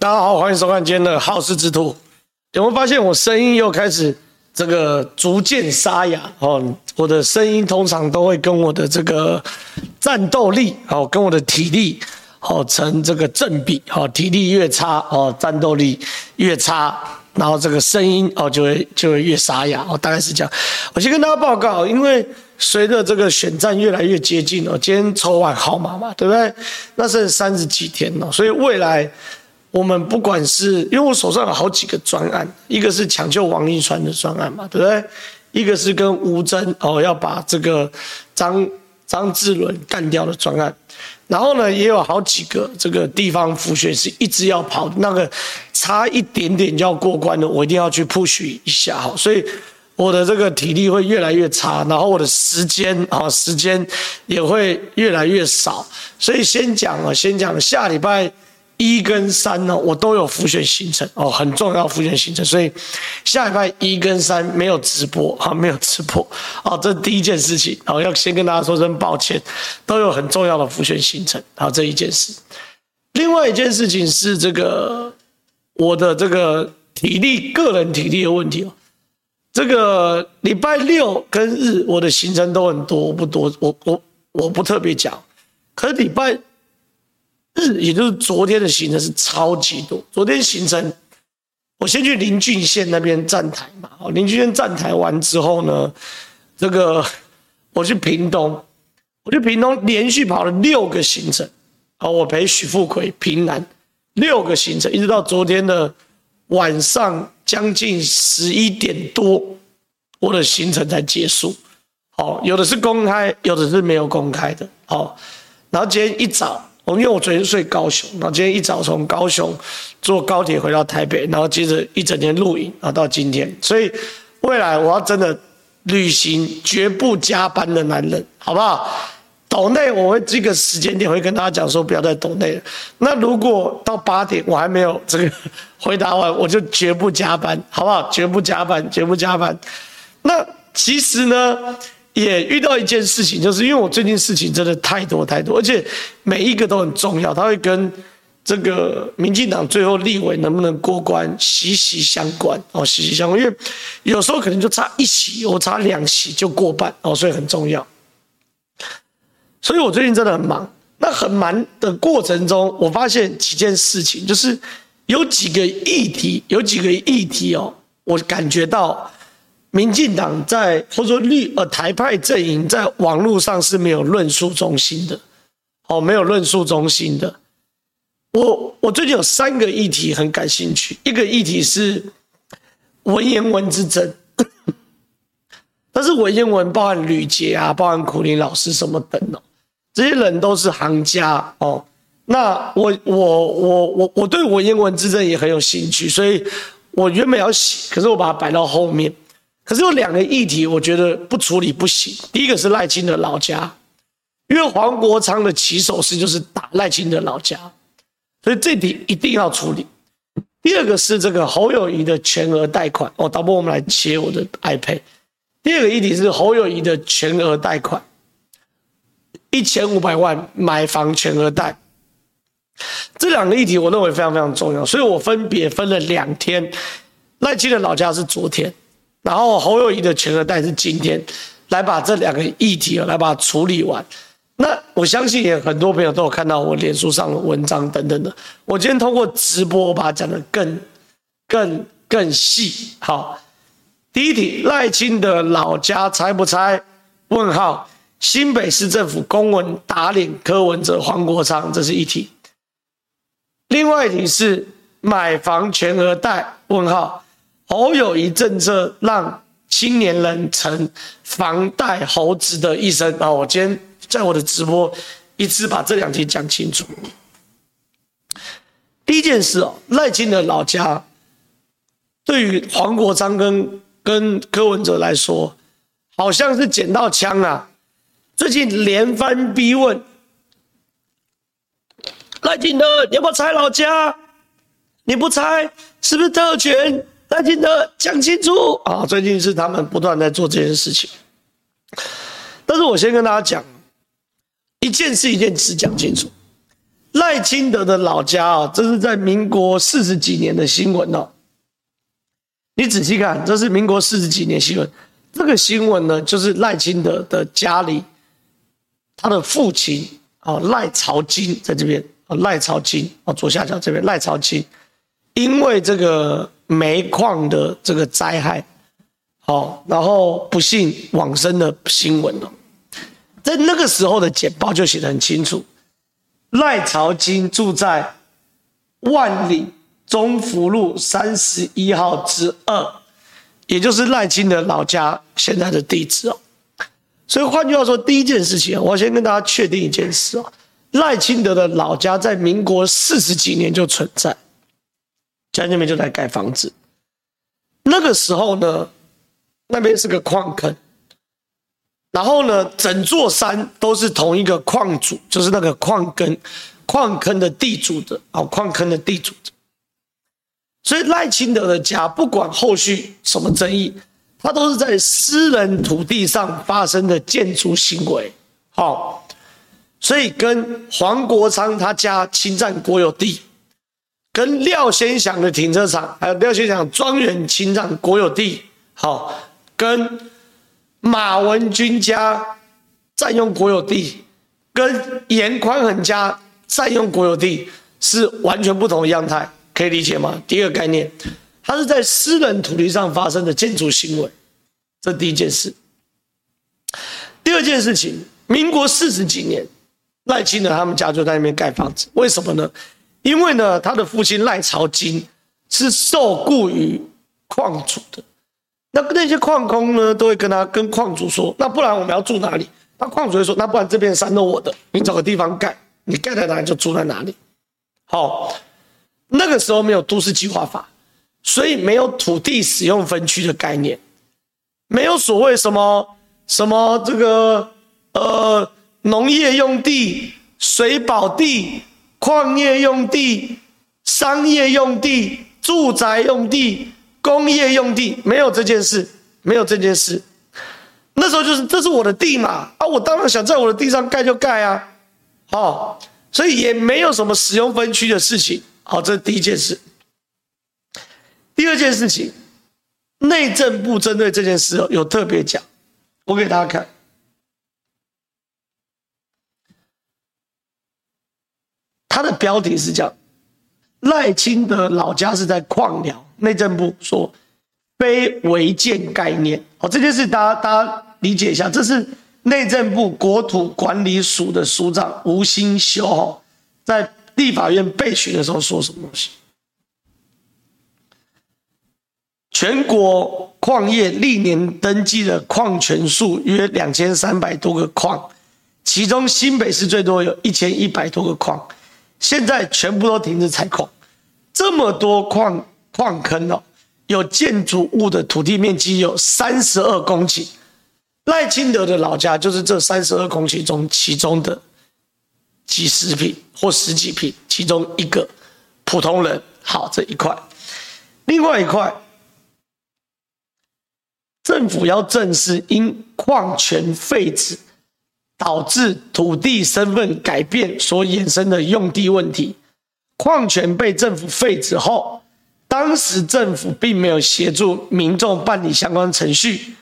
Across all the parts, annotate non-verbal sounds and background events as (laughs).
大家好，欢迎收看今天的好事之徒。有没有发现我声音又开始这个逐渐沙哑？哦，我的声音通常都会跟我的这个战斗力，哦，跟我的体力，哦，成这个正比。哦，体力越差，哦，战斗力越差，然后这个声音，哦，就会就会越沙哑。哦，大概是这样。我先跟大家报告，因为随着这个选战越来越接近哦，今天抽完号码嘛，对不对？那是三十几天了，所以未来。我们不管是因为我手上有好几个专案，一个是抢救王一川的专案嘛，对不对？一个是跟吴峥哦要把这个张张志伦干掉的专案，然后呢也有好几个这个地方辅选是一直要跑，那个差一点点就要过关的，我一定要去 push 一下哈，所以我的这个体力会越来越差，然后我的时间啊时间也会越来越少，所以先讲啊，先讲下礼拜。一跟三呢，我都有浮选行程哦，很重要浮选行程，所以下礼拜一跟三没有直播啊，没有直播哦，这第一件事情，好要先跟大家说声抱歉，都有很重要的浮选行程，好，这一件事。另外一件事情是这个我的这个体力，个人体力的问题哦，这个礼拜六跟日我的行程都很多，不多，我我我不特别讲，可是礼拜。日，也就是昨天的行程是超级多。昨天行程，我先去林俊县那边站台嘛。哦，林俊县站台完之后呢，这个 (laughs) 我去屏东，我去屏东连续跑了六个行程。好，我陪许富奎平南六个行程，一直到昨天的晚上将近十一点多，我的行程才结束。好，有的是公开，有的是没有公开的。好，然后今天一早。我因为我昨天睡高雄，然后今天一早从高雄坐高铁回到台北，然后接着一整天录影，然后到今天，所以未来我要真的旅行绝不加班的男人，好不好？抖内我会这个时间点会跟大家讲说不要再抖内了。那如果到八点我还没有这个回答完，我就绝不加班，好不好？绝不加班，绝不加班。那其实呢？也遇到一件事情，就是因为我最近事情真的太多太多，而且每一个都很重要，它会跟这个民进党最后立委能不能过关息息相关哦，息息相关。因为有时候可能就差一席，我差两席就过半哦，所以很重要。所以我最近真的很忙。那很忙的过程中，我发现几件事情，就是有几个议题，有几个议题哦，我感觉到。民进党在或者说绿呃台派阵营在网络上是没有论述中心的，哦，没有论述中心的。我我最近有三个议题很感兴趣，一个议题是文言文之争，(coughs) 但是文言文包含吕杰啊，包含苦林老师什么等哦，这些人都是行家哦。那我我我我我对文言文之争也很有兴趣，所以我原本要写，可是我把它摆到后面。可是有两个议题，我觉得不处理不行。第一个是赖清德老家，因为黄国昌的起手式就是打赖清德老家，所以这题一定要处理。第二个是这个侯友宜的全额贷款哦，导播我们来切我的 iPad。第二个议题是侯友宜的全额贷款，一千五百万买房全额贷。这两个议题我认为非常非常重要，所以我分别分了两天。赖清德老家是昨天。然后侯友谊的全额贷是今天来把这两个议题来把它处理完。那我相信也很多朋友都有看到我脸书上的文章等等的。我今天通过直播把它讲得更、更、更细。好，第一题，赖清德老家拆不拆？问号。新北市政府公文打脸柯文哲、黄国昌，这是一题。另外一题是买房全额贷？问号。侯友一政策让青年人成房贷猴子的一生啊！我今天在我的直播一次把这两题讲清楚。第一件事哦，赖清德老家对于黄国昌跟跟柯文哲来说，好像是捡到枪啊！最近连番逼问赖清德，你要不要拆老家？你不拆，是不是特权？赖清德讲清楚啊！最近是他们不断在做这件事情，但是我先跟大家讲一件事，一件事讲清楚。赖清德的老家啊，这是在民国四十几年的新闻哦。你仔细看，这是民国四十几年新闻。这个新闻呢，就是赖清德的家里，他的父亲啊赖朝金在这边啊赖朝金啊左下角这边赖朝金，因为这个煤矿的这个灾害，好，然后不幸往生的新闻哦。在那个时候的简报就写得很清楚，赖朝金住在万里中福路三十一号之二。也就是赖清德老家现在的地址哦，所以换句话说，第一件事情，我先跟大家确定一件事哦，赖清德的老家在民国四十几年就存在，家那边就在盖房子。那个时候呢，那边是个矿坑，然后呢，整座山都是同一个矿主，就是那个矿坑矿坑的地主的啊，矿坑的地主的。所以赖清德的家，不管后续什么争议，他都是在私人土地上发生的建筑行为。好，所以跟黄国昌他家侵占国有地，跟廖先祥的停车场，还有廖先祥庄园侵占国有地，好，跟马文君家占用国有地，跟严宽恒家占用国有地，是完全不同的样态。可以理解吗？第二个概念，它是在私人土地上发生的建筑行为，这第一件事。第二件事情，民国四十几年，赖清德他们家就在那边盖房子，为什么呢？因为呢，他的父亲赖朝金是受雇于矿主的，那那些矿工呢，都会跟他跟矿主说，那不然我们要住哪里？那矿主会说，那不然这边山都我的，你找个地方盖，你盖在哪里就住在哪里。好。那个时候没有都市计划法，所以没有土地使用分区的概念，没有所谓什么什么这个呃农业用地、水保地、矿业用地、商业用地、住宅用地、工业用地，没有这件事，没有这件事。那时候就是这是我的地嘛，啊，我当然想在我的地上盖就盖啊，哦，所以也没有什么使用分区的事情。好，这是第一件事。第二件事情，内政部针对这件事有特别讲，我给大家看。他的标题是讲赖清德老家是在矿寮，内政部说非违建概念。好，这件事大家大家理解一下，这是内政部国土管理署的署长吴新修在。立法院备询的时候说什么东西？全国矿业历年登记的矿权数约两千三百多个矿，其中新北市最多有一千一百多个矿，现在全部都停止采矿。这么多矿矿坑哦，有建筑物的土地面积有三十二公顷。赖清德的老家就是这三十二公顷中其中的。几十坪或十几坪，其中一个普通人。好，这一块，另外一块，政府要正视因矿权废止导致土地身份改变所衍生的用地问题。矿权被政府废止后，当时政府并没有协助民众办理相关程序，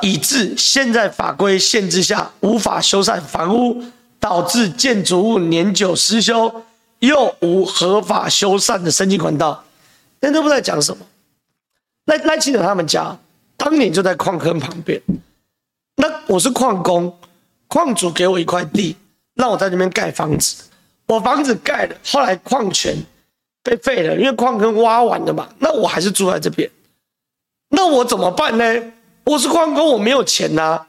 以致现在法规限制下无法修缮房屋。导致建筑物年久失修，又无合法修缮的申请管道，那都不知道在讲什么。赖赖清德他们家当年就在矿坑旁边，那我是矿工，矿主给我一块地，让我在这边盖房子。我房子盖了，后来矿权被废了，因为矿坑挖完了嘛，那我还是住在这边。那我怎么办呢？我是矿工，我没有钱呐、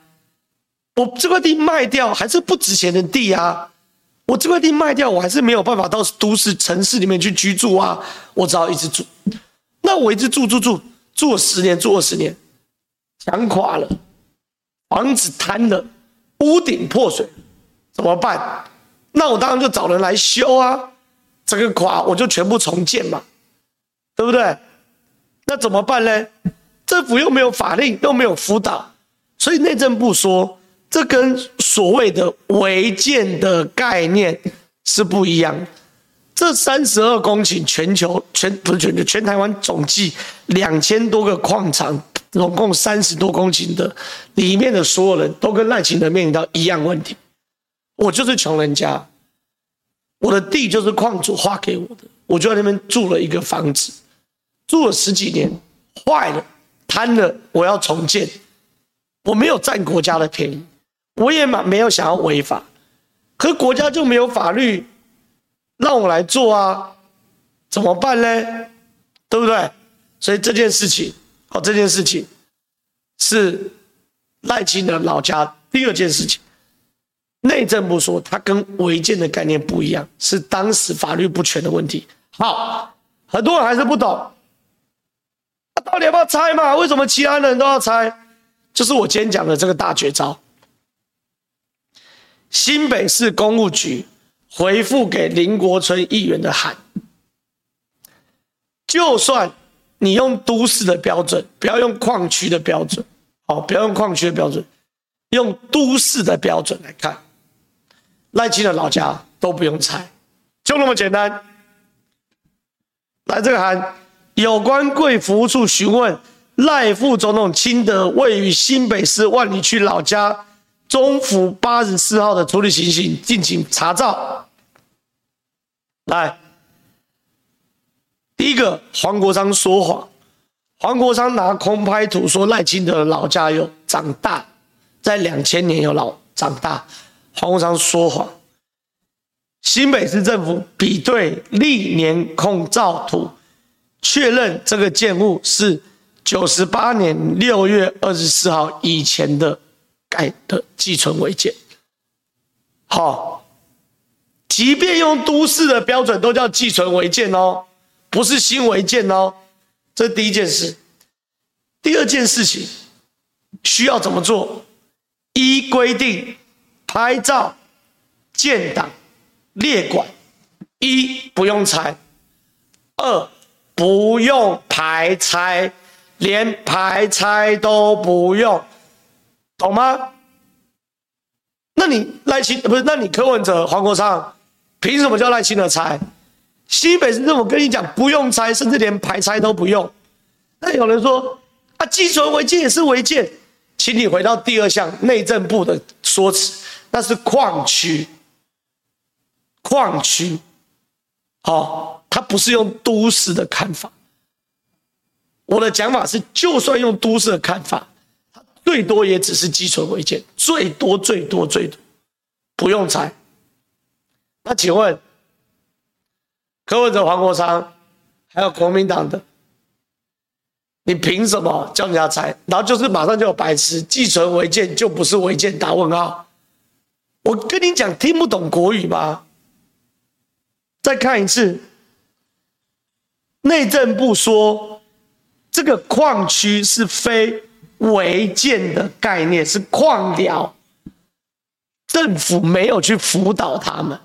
我这块地卖掉还是不值钱的地啊！我这块地卖掉，我还是没有办法到都市城市里面去居住啊！我只好一直住。那我一直住住住住了十年，住二十年，墙垮了，房子坍了，屋顶破碎，怎么办？那我当然就找人来修啊！这个垮我就全部重建嘛，对不对？那怎么办呢？政府又没有法令，又没有辅导，所以内政部说。这跟所谓的违建的概念是不一样。这三十二公顷，全球全不是全球，全台湾总计两千多个矿场，总共三十多公顷的，里面的所有人都跟赖清德面临到一样问题。我就是穷人家，我的地就是矿主划给我的，我就在那边住了一个房子，住了十几年，坏了，瘫了，我要重建，我没有占国家的便宜，我也没有想要违法，可国家就没有法律。让我来做啊，怎么办呢？对不对？所以这件事情，好，这件事情是赖清德老家第二件事情。内政部说他跟违建的概念不一样，是当时法律不全的问题。好，很多人还是不懂，到底要不要拆嘛？为什么其他人都要拆？就是我今天讲的这个大绝招。新北市公务局。回复给林国春议员的函，就算你用都市的标准，不要用矿区的标准，好，不要用矿区的标准，用都市的标准来看，赖清德老家都不用拆，就那么简单。来，这个函，有关贵服务处询问赖副总统亲德位于新北市万里区老家中福八十四号的处理情形，敬请查照。来，第一个黄国昌说谎，黄国昌拿空拍图说赖清德的老家有长大，在两千年有老长大，黄国昌说谎。新北市政府比对历年空照图，确认这个建物是九十八年六月二十四号以前的盖的寄存违建。好。即便用都市的标准，都叫寄存违建哦，不是新违建哦。这第一件事。第二件事情需要怎么做？依规定拍照、建档、列管。一不用拆，二不用排拆，连排拆都不用，懂吗？那你赖清不是？那你柯文哲、黄国昌？凭什么叫赖清德拆？西北市政府跟你讲不用拆，甚至连排拆都不用。那有人说啊，寄存违建也是违建，请你回到第二项内政部的说辞，那是矿区，矿区，好，它不是用都市的看法。我的讲法是，就算用都市的看法，它最多也只是寄存违建，最多最多最多，不用拆。那请问，柯文哲、黄国昌，还有国民党的，你凭什么叫人家拆？然后就是马上就有白痴，寄存违建就不是违建，打问号。我跟你讲，听不懂国语吗？再看一次，内政部说，这个矿区是非违建的概念，是矿寮，政府没有去辅导他们。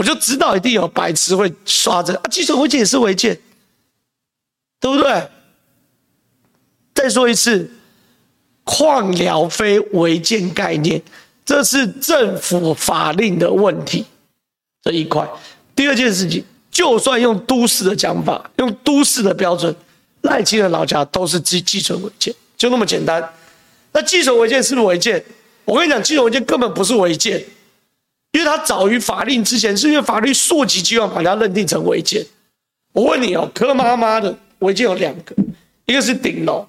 我就知道一定有白痴会刷着啊，寄存违建也是违建，对不对？再说一次，矿寮非违建概念，这是政府法令的问题这一块。第二件事情，就算用都市的讲法，用都市的标准，赖清德老家都是寄寄存违建，就那么简单。那寄存违建是不是违建？我跟你讲，寄存违建根本不是违建。因为他早于法令之前，是因为法律溯及既往把它认定成违建。我问你哦，柯妈妈的违建有两个，一个是顶楼，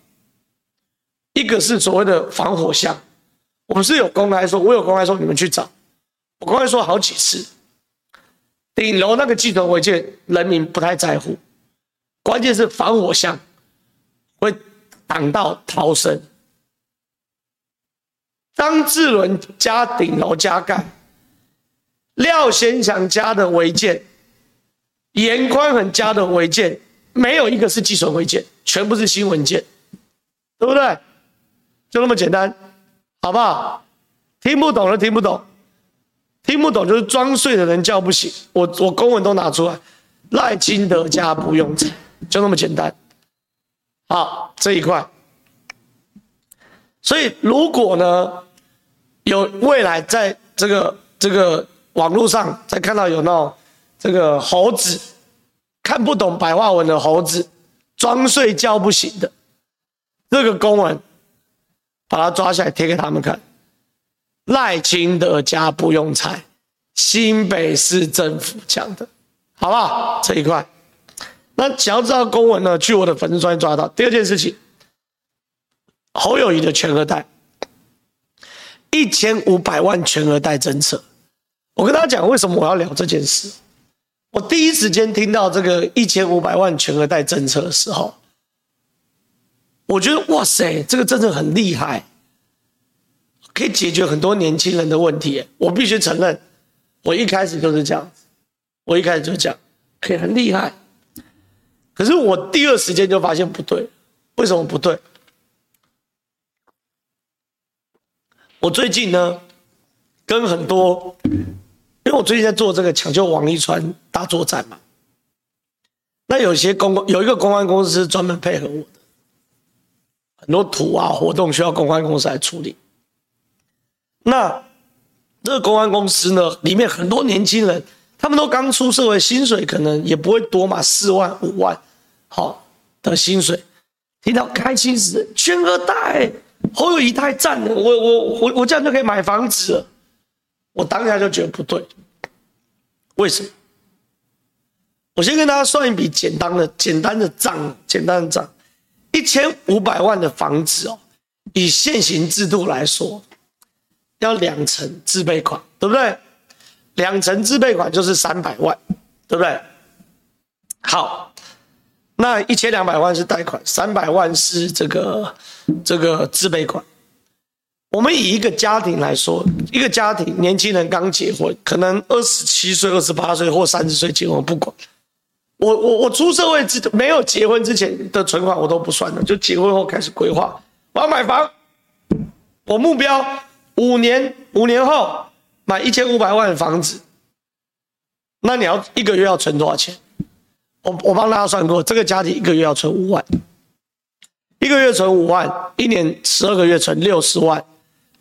一个是所谓的防火箱。我们是有公开说，我有公开说，你们去找。我公开说好几次，顶楼那个寄存违建，人民不太在乎，关键是防火箱会挡到逃生。张志伦加顶楼加盖。廖先祥家的违建，严宽恒家的违建，没有一个是寄存违建，全部是新违建，对不对？就那么简单，好不好？听不懂的听不懂，听不懂就是装睡的人叫不醒。我我公文都拿出来，赖清德家不用拆，就那么简单。好，这一块。所以如果呢，有未来在这个这个。网络上再看到有那种这个猴子看不懂白话文的猴子，装睡觉不醒的这个公文，把他抓下来贴给他们看。赖清德家不用拆，新北市政府讲的，好不好？这一块。那想要知道公文呢？去我的粉丝专抓到。第二件事情，侯友谊的全额贷，一千五百万全额贷政策。我跟大家讲，为什么我要聊这件事？我第一时间听到这个一千五百万全额贷政策的时候，我觉得哇塞，这个政策很厉害。可以解决很多年轻人的问题，我必须承认，我一开始就是这样子，我一开始就讲，可以很厉害。可是我第二时间就发现不对，为什么不对？我最近呢，跟很多，因为我最近在做这个抢救王一川大作战嘛，那有些公有一个公关公司专门配合我的，很多图啊活动需要公关公司来处理。那这个公关公司呢，里面很多年轻人，他们都刚出社会，薪水可能也不会多嘛，四万五万，好，的薪水，听到开心死，全额贷，侯友宜太赞了，我我我我这样就可以买房子了，我当下就觉得不对，为什么？我先跟大家算一笔简单的简单的账，简单的账，一千五百万的房子哦，以现行制度来说。要两成自备款，对不对？两成自备款就是三百万，对不对？好，那一千两百万是贷款，三百万是这个这个自备款。我们以一个家庭来说，一个家庭年轻人刚结婚，可能二十七岁、二十八岁或三十岁结婚，不管。我我我出社会之没有结婚之前的存款我都不算了，就结婚后开始规划，我要买房，我目标。五年，五年后买一千五百万的房子，那你要一个月要存多少钱？我我帮大家算过，这个家庭一个月要存五万，一个月存五万，一年十二个月存六十万，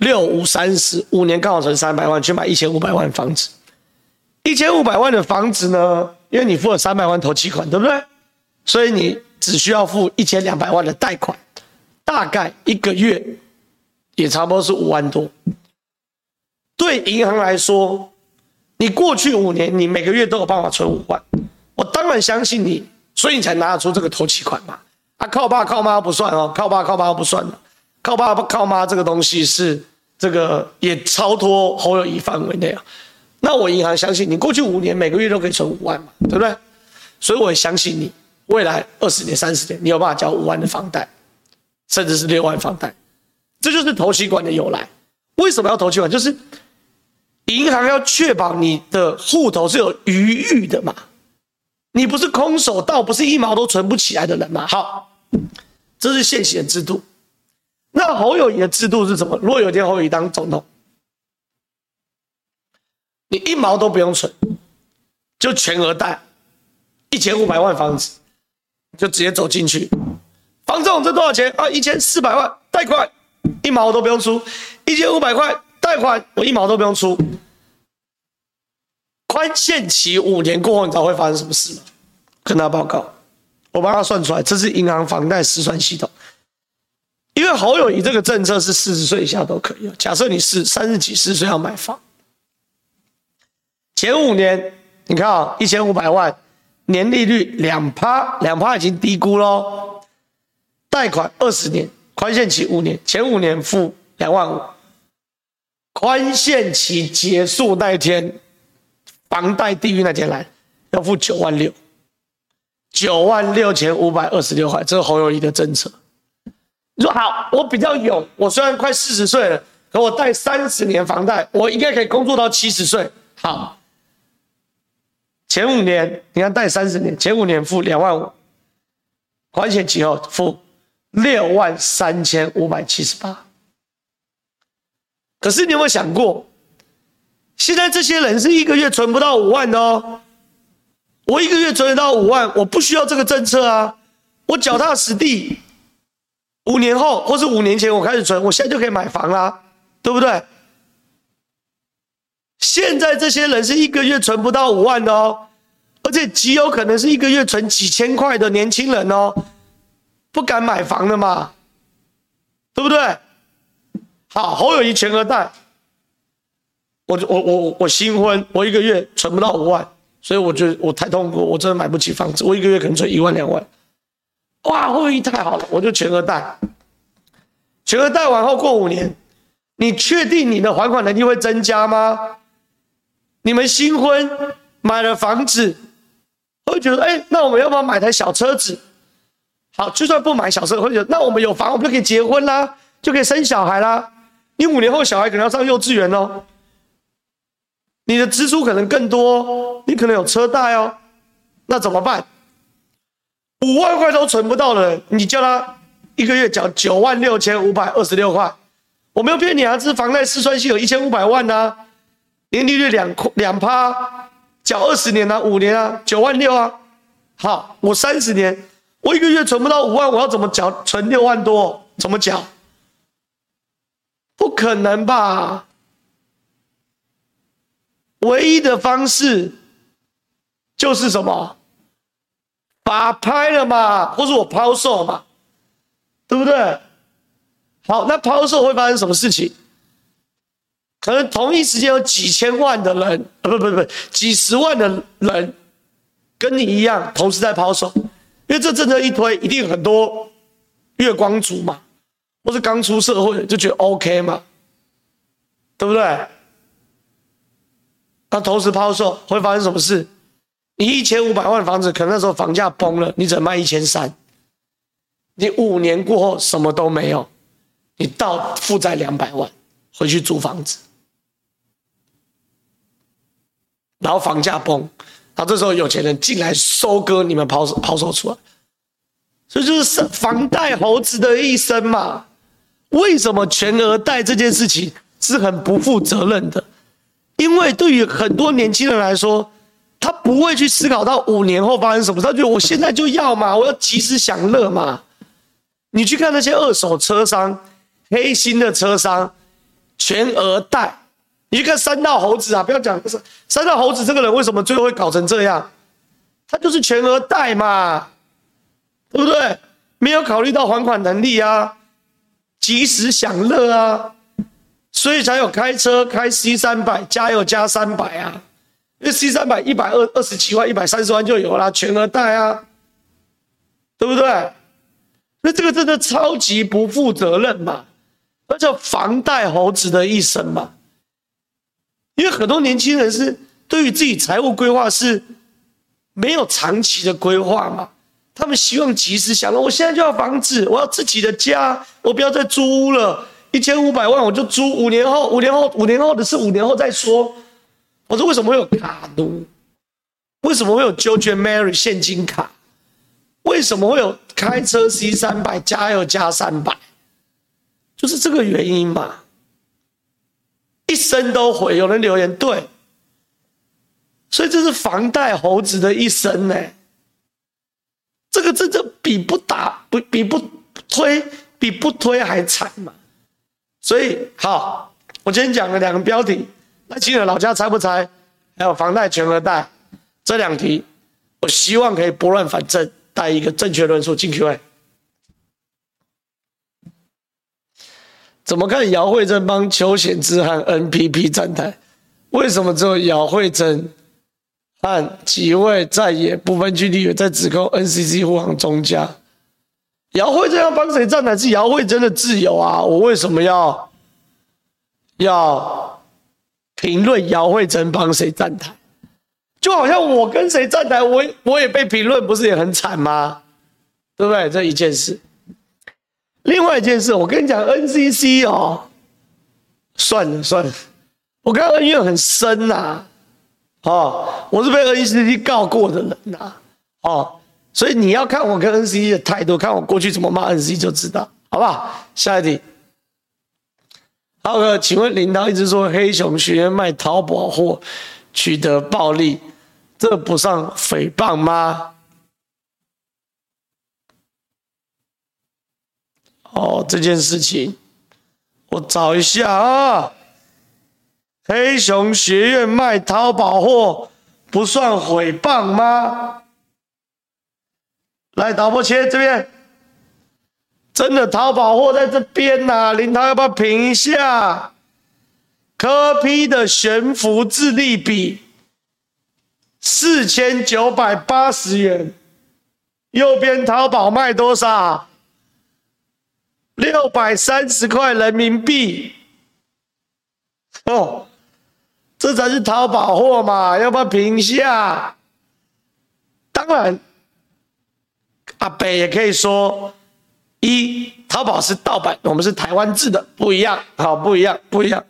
六五三十，五年刚好存三百万，去买一千五百万房子。一千五百万的房子呢，因为你付了三百万头期款，对不对？所以你只需要付一千两百万的贷款，大概一个月。也差不多是五万多。对银行来说，你过去五年你每个月都有办法存五万，我当然相信你，所以你才拿得出这个头期款嘛。啊，靠爸靠妈不算哦，靠爸靠妈不算，靠爸靠妈这个东西是这个也超脱侯友谊范围内啊。那我银行相信你，过去五年每个月都可以存五万嘛，对不对？所以我也相信你，未来二十年、三十年，你有办法交五万的房贷，甚至是六万房贷。这就是头期款的由来。为什么要头期款？就是银行要确保你的户头是有余裕的嘛。你不是空手道，不是一毛都存不起来的人嘛。好，这是现行制度。那侯友宜的制度是什么？如果有一天侯友宜当总统，你一毛都不用存，就全额贷一千五百万房子，就直接走进去。房总这多少钱啊？一千四百万贷款。一毛都不用出，一千五百块贷款，我一毛都不用出。宽限期五年过后，你知道会发生什么事吗？跟他报告，我帮他算出来，这是银行房贷失算系统。因为侯友宜这个政策是四十岁以下都可以。假设你是三十几、四十岁要买房，前五年你看啊，一千五百万，年利率两趴，两趴已经低估喽。贷款二十年。宽限期五年，前五年付两万五，宽限期结束那一天，房贷地狱那天来，要付九万六，九万六千五百二十六块，这是侯友宜的政策。你说好，我比较勇，我虽然快四十岁了，可我贷三十年房贷，我应该可以工作到七十岁。好，前五年你看贷三十年，前五年付两万五，宽限期后付。六万三千五百七十八，可是你有没有想过，现在这些人是一个月存不到五万哦。我一个月存得到五万，我不需要这个政策啊，我脚踏实地，五年后或是五年前我开始存，我现在就可以买房啦，对不对？现在这些人是一个月存不到五万的哦，而且极有可能是一个月存几千块的年轻人哦，不敢买房的嘛，对不对？好，侯友谊全额贷，我我我我新婚，我一个月存不到五万，所以我觉得我太痛苦，我真的买不起房子，我一个月可能存一万两万。哇，会议太好了，我就全额贷，全额贷完后过五年，你确定你的还款能力会增加吗？你们新婚买了房子，会觉得哎，那我们要不要买台小车子？好，就算不买小车，会觉得那我们有房，我们就可以结婚啦，就可以生小孩啦。你五年后小孩可能要上幼稚园哦，你的支出可能更多，你可能有车贷哦，那怎么办？五万块都存不到的人，你叫他一个月缴九万六千五百二十六块，我没有骗你啊，这是房贷试算性有一千五百万呐、啊，年利率两两趴，缴二十年啊，五年啊，九万六啊，好，我三十年，我一个月存不到五万，我要怎么缴？存六万多，怎么缴？不可能吧？唯一的方式就是什么？把拍了嘛，或是我抛售嘛，对不对？好，那抛售会发生什么事情？可能同一时间有几千万的人，啊，不不不，几十万的人跟你一样同时在抛售，因为这政策一推，一定很多月光族嘛，或是刚出社会就觉得 OK 嘛，对不对？那同时抛售会发生什么事？你一千五百万的房子，可能那时候房价崩了，你只能卖一千三。你五年过后什么都没有，你到负债两百万，回去租房子，然后房价崩，然后这时候有钱人进来收割你们抛抛售出来，所以就是房贷猴子的一生嘛。为什么全额贷这件事情是很不负责任的？因为对于很多年轻人来说。他不会去思考到五年后发生什么，他觉得我现在就要嘛，我要及时享乐嘛。你去看那些二手车商、黑心的车商，全额贷。你去看三道猴子啊，不要讲三道猴子这个人为什么最后会搞成这样？他就是全额贷嘛，对不对？没有考虑到还款能力啊，及时享乐啊，所以才有开车开 C 三百，加油加三百啊。因为 C 三百一百二二十七万一百三十万就有了，全额贷啊，对不对？那这个真的超级不负责任嘛，那叫房贷猴子的一生嘛。因为很多年轻人是对于自己财务规划是没有长期的规划嘛，他们希望及时想到，我现在就要房子，我要自己的家，我不要再租屋了，一千五百万我就租，五年后，五年后，五年后的事，五年后再说。我说为什么会有卡奴？为什么会有 George Mary 现金卡？为什么会有开车 C 三百加油加三百？就是这个原因嘛。一生都毁。有人留言对，所以这是房贷猴子的一生呢。这个真的比不打不比不推比不推还惨嘛。所以好，我今天讲了两个标题。那亲的老家拆不拆？还有房贷全额贷这两题，我希望可以拨乱反正，带一个正确论述进 Q&A。怎么看姚惠珍帮邱显智和 NPP 站台？为什么只有姚惠珍和几位在野不分区立委在指控 NCC 护航中家？姚惠珍要帮谁站台是姚惠珍的自由啊，我为什么要要？评论姚惠珍帮谁站台，就好像我跟谁站台，我我也被评论，不是也很惨吗？对不对？这一件事。另外一件事，我跟你讲，NCC 哦，算了算了，我跟恩怨很深呐、啊，哦，我是被 NCC 告过的人呐、啊，哦，所以你要看我跟 NCC 的态度，看我过去怎么骂 NCC 就知道，好不好？下一题。浩哥，请问领导一直说黑熊学院卖淘宝货取得暴利，这不算诽谤吗？哦，这件事情我找一下啊。黑熊学院卖淘宝货不算诽谤吗？来，导播切这边，真的淘宝货在这边呐、林涛要不要评一下？柯批的悬浮智力笔四千九百八十元，右边淘宝卖多少？六百三十块人民币。哦，这才是淘宝货嘛，要不要评一下？当然，阿北也可以说，一淘宝是盗版，我们是台湾制的，不一样，好，不一样，不一样。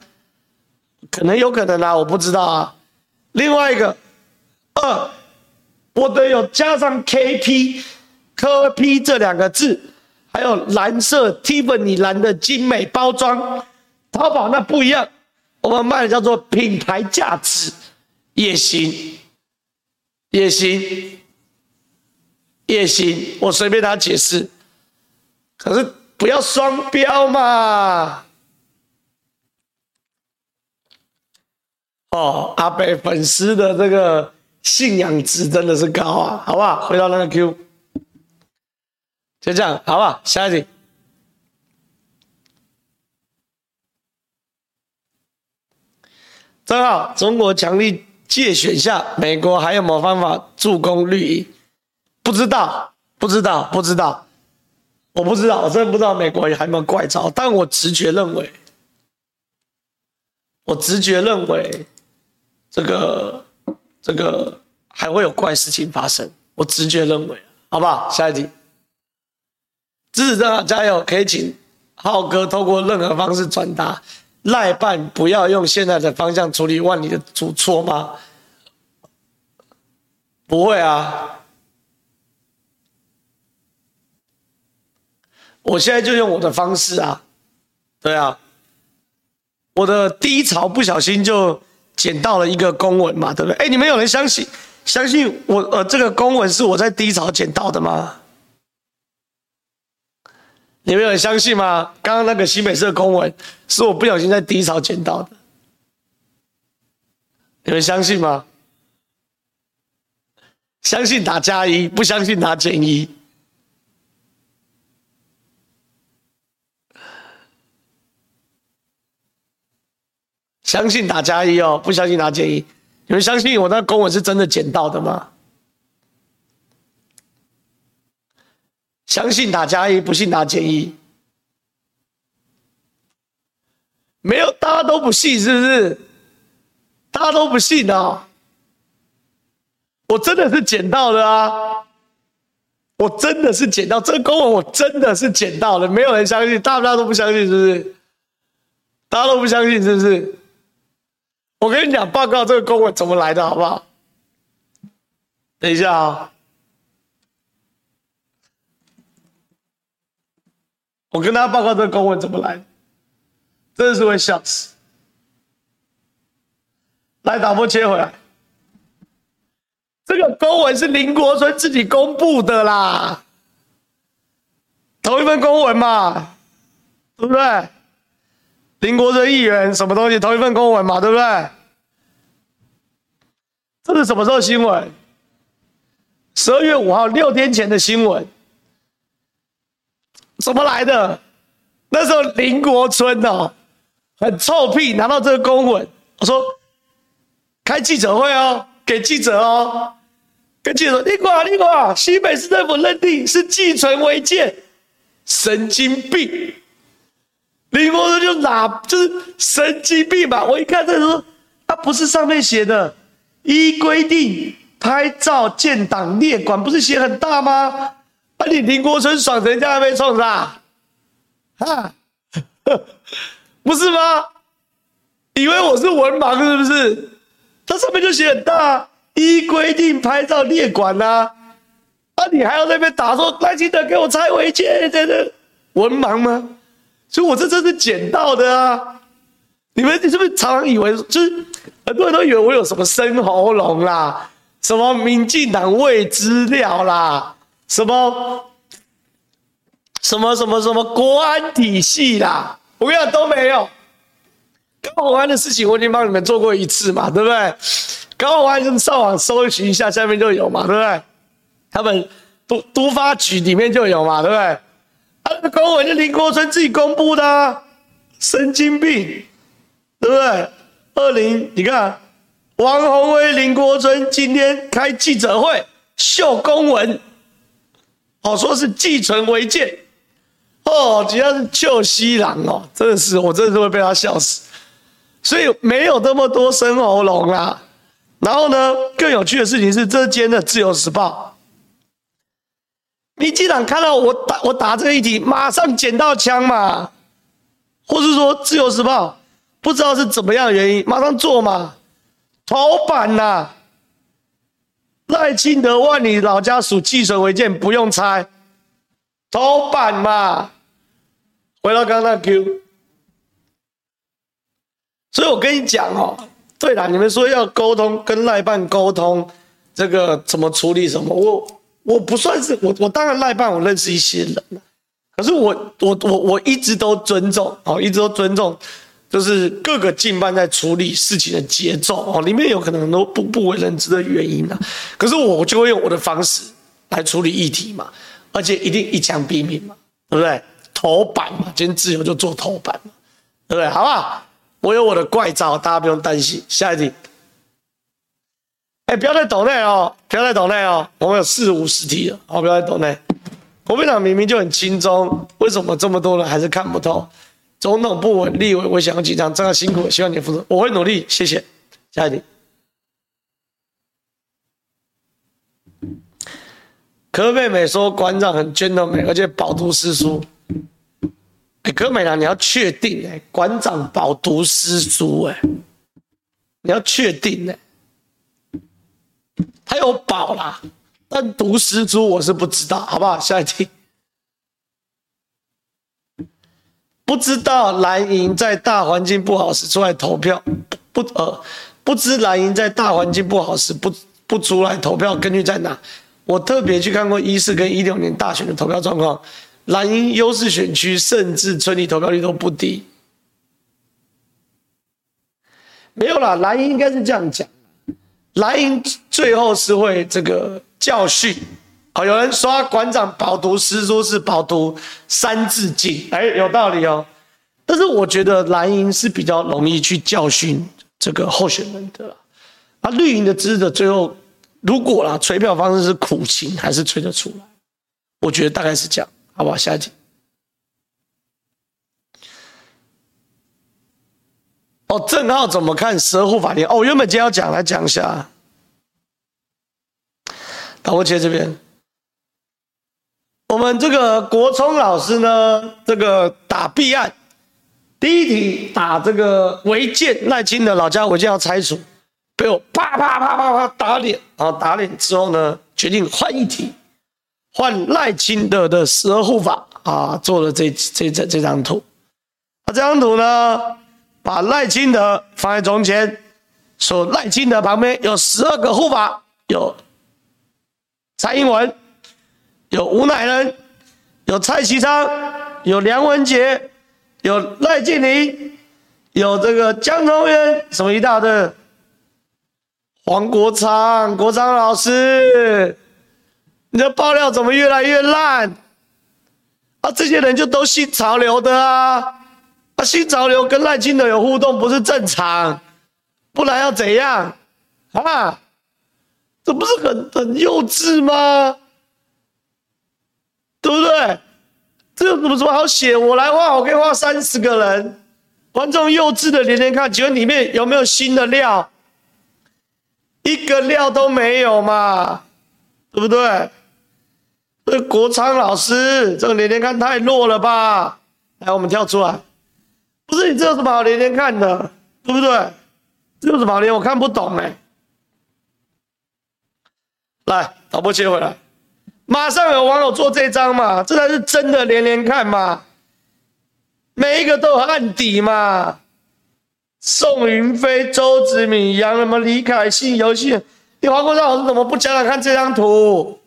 可能有可能啊，我不知道啊。另外一个，二，我得有加上 KP 科 P 这两个字，还有蓝色 Tiffany 蓝的精美包装，淘宝那不一样，我们卖的叫做品牌价值，也行，也行，也行，我随便他解释，可是不要双标嘛。哦，阿北粉丝的这个信仰值真的是高啊，好不好？回到那个 Q，就这样，好不好？下一题，正好，中国强力借选下，美国还有没有方法助攻绿营？不知道，不知道，不知道，我不知道，我真的不知道美国还有没有怪招，但我直觉认为，我直觉认为。这个这个还会有怪事情发生，我直觉认为，好不好？下一题，支持正好加油，可以请浩哥透过任何方式转达赖办不要用现在的方向处理万里的主错吗？不会啊，我现在就用我的方式啊，对啊，我的低潮不小心就。捡到了一个公文嘛，对不对？哎，你们有人相信相信我？呃，这个公文是我在低潮捡到的吗？你们有人相信吗？刚刚那个新北市的公文是我不小心在低潮捡到的，你们相信吗？相信打加一，不相信打减一。相信打加一哦，不相信打减一。你们相信我那公文是真的捡到的吗？相信打加一，不信打减一。没有，大家都不信，是不是？大家都不信哦。我真的是捡到的啊！我真的是捡到这个公文，我真的是捡到的。没有人相信，大家都不相信，是不是？大家都不相信，是不是？我跟你讲，报告这个公文怎么来的，好不好？等一下啊、我跟大家报告这个公文怎么来的，真的是会笑死。来，导播切回来，这个公文是林国春自己公布的啦，同一份公文嘛，对不对？林国春议员什么东西？同一份公文嘛，对不对？这是什么时候新闻？十二月五号，六天前的新闻。怎么来的？那时候林国春哦，很臭屁，拿到这个公文，我说开记者会哦，给记者哦，跟记者说，你管你管，新北市政府认定是寄存违建，神经病。林国春就哪就是神经病吧？我一看这说，他不是上面写的，依规定拍照建档列管，不是写很大吗？啊，你林国春爽成这样被冲啥？啊，(laughs) 不是吗？以为我是文盲是不是？他上面就写很大，依规定拍照列管呐。啊，你还要在那边打说赖清德给我拆违建，真的文盲吗？所以，我这真是捡到的啊！你们，你是不是常常以为，就是很多人都以为我有什么生喉咙啦，什么民进党伪资料啦，什么什么什么什么国安体系啦？我跟你讲都没有，高虹安的事情我已经帮你们做过一次嘛，对不对？高虹安就上网搜寻一下，下面就有嘛，对不对？他们都都发局里面就有嘛，对不对？那，公文就林国春自己公布的，神经病，对不对？二零，你看，王鸿薇、林国春今天开记者会秀公文，好说是寄存违建，哦，只要是旧西郎哦，真的是，我真的是会被他笑死。所以没有那么多生喉咙啦。然后呢，更有趣的事情是，这间的《自由时报》，民进党看到我打我打这个议题，马上捡到枪嘛，或是说《自由时报》不知道是怎么样的原因，马上做嘛，头版呐、赖清德万里老家属寄存违建不用拆，头版嘛，回到刚刚那 Q。所以我跟你讲哦，对了，你们说要沟通，跟赖办沟通，这个怎么处理什么？我我不算是我，我当然赖办我认识一些人，可是我我我我一直都尊重哦，一直都尊重，就是各个进办在处理事情的节奏哦，里面有可能很多不不为人知的原因呐。可是我就会用我的方式来处理议题嘛，而且一定一枪毙命嘛，对不对？头版嘛，今天自由就做头版嘛，对不对？好不好？我有我的怪招，大家不用担心。下一题，哎，不要再抖内哦，不要再抖内哦，我们有四五十题了，好，不要再抖内。国民党明明就很轻松，为什么这么多人还是看不透？总统不稳，立委我想要紧张，这样辛苦，希望你负责，我会努力，谢谢。下一题，柯妹妹说馆长很 gentleman，而且饱读诗书。哎，柯美兰，你要确定哎，馆长饱读诗书哎，你要确定哎，还有宝啦，但读诗书我是不知道，好不好？下一题，不知道蓝营在大环境不好时出来投票，不呃，不知蓝营在大环境不好时不不出来投票，根据在哪？我特别去看过一四跟一六年大选的投票状况。蓝营优势选区，甚至村里投票率都不低。没有啦，蓝营应该是这样讲，蓝营最后是会这个教训。好，有人说馆长饱读诗书是饱读三字经，哎，有道理哦。但是我觉得蓝营是比较容易去教训这个候选人的啦。啊，绿营的支持者最后如果啦，催票方式是苦情，还是吹得出来？我觉得大概是这样。好不好？下一题。哦，正浩怎么看十二护法庭？哦，原本今天要讲，来讲一下。导播切这边，我们这个国聪老师呢，这个打弊案，第一题打这个违建，赖清德老家违建要拆除，被我啪啪啪啪啪打脸，然后打脸之后呢，决定换一题。换赖清德的十二护法啊，做了这这这这张图。啊，这张图呢，把赖清德放在中间，说赖清德旁边有十二个护法，有蔡英文，有吴乃仁，有蔡其昌，有梁文杰，有赖建霖，有这个江聪渊，什么一大堆，黄国昌，国昌老师。你的爆料怎么越来越烂？啊，这些人就都信潮流的啊！啊，信潮流跟赖清德有互动不是正常，不然要怎样？啊，这不是很很幼稚吗？对不对？这有什么什么好写？我来画，我可以画三十个人。观众幼稚的连连看，请问里面有没有新的料？一个料都没有嘛？对不对？这国昌老师，这个连连看太弱了吧？来，我们跳出来。不是你这有什么好连连看的，对不对？这有什么好连？我看不懂哎。来，导播切回来。马上有网友做这张嘛？这才是真的连连看嘛？每一个都有案底嘛？宋云飞、周子敏、杨什么李凯信、游戏，你黄国昌老师怎么不讲讲看这张图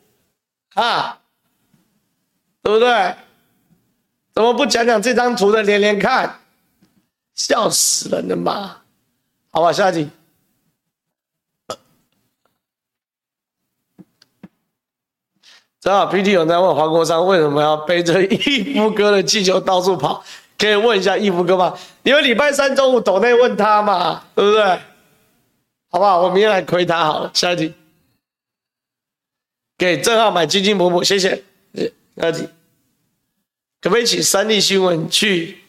啊？对不对？怎么不讲讲这张图的连连看？笑死人了嘛！好吧，下一题。正好 PT 有在问黄国昌为什么要背着义夫哥的气球到处跑，可以问一下义夫哥吗？你们礼拜三中午抖内问他嘛，对不对？好不好？我明天来亏他好了。下一题，给正浩买金金补补，谢谢。下一题，可不可以请三立新闻去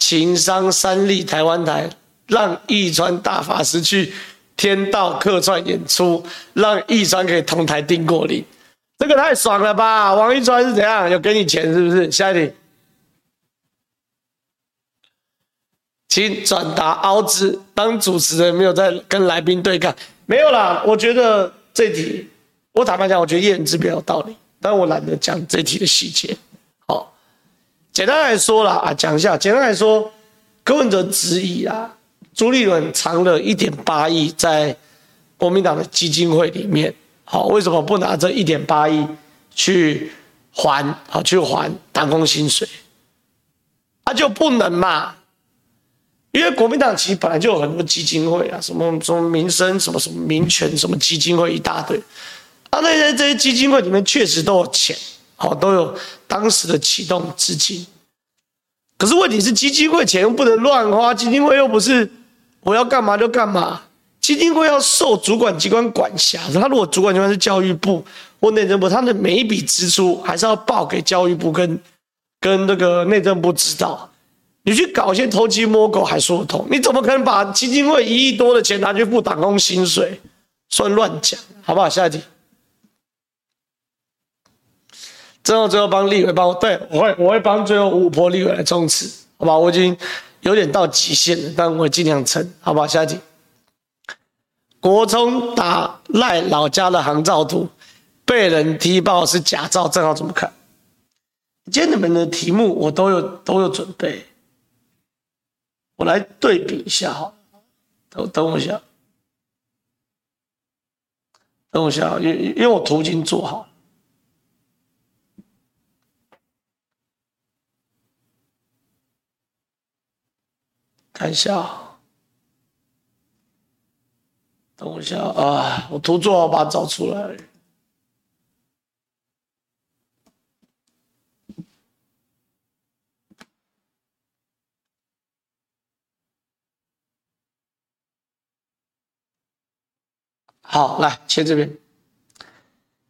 情商三立台湾台，让易川大法师去天道客串演出，让易川可以同台订过礼。这个太爽了吧！王一川是怎样？有给你钱是不是？下一题，请转达凹子当主持人没有在跟来宾对抗，没有啦。我觉得这题，我坦白讲，我觉得叶元之比较有道理，但我懒得讲这题的细节。简单来说啦，啊，讲一下，简单来说，柯文哲质疑啊，朱立伦藏了一点八亿在国民党的基金会里面。好，为什么不拿这一点八亿去还？好，去还打工薪水？他、啊、就不能嘛？因为国民党其实本来就有很多基金会啊，什么什么民生，什么什么民权，什么基金会一大堆。啊，那些这些基金会里面确实都有钱，好，都有当时的启动资金。可是问题是，基金会钱又不能乱花，基金会又不是我要干嘛就干嘛。基金会要受主管机关管辖，他如果主管机关是教育部或内政部，他的每一笔支出还是要报给教育部跟跟那个内政部知道。你去搞一些偷鸡摸狗还说得通，你怎么可能把基金会一亿多的钱拿去付党工薪水？算乱讲，好不好？下一题。最后最后帮立伟帮我，对，我会我会帮最后五波立伟来冲刺，好吧？我已经有点到极限了，但我会尽量撑，好吧？下一题。国聪打赖老家的航照图，被人踢爆是假照，正好怎么看？今天你们的题目我都有都有准备，我来对比一下哈。等等我一下，等我一下，因因为我图已经做好了，看一下。等我一下啊！我图做好，把它找出来。好，来切这边。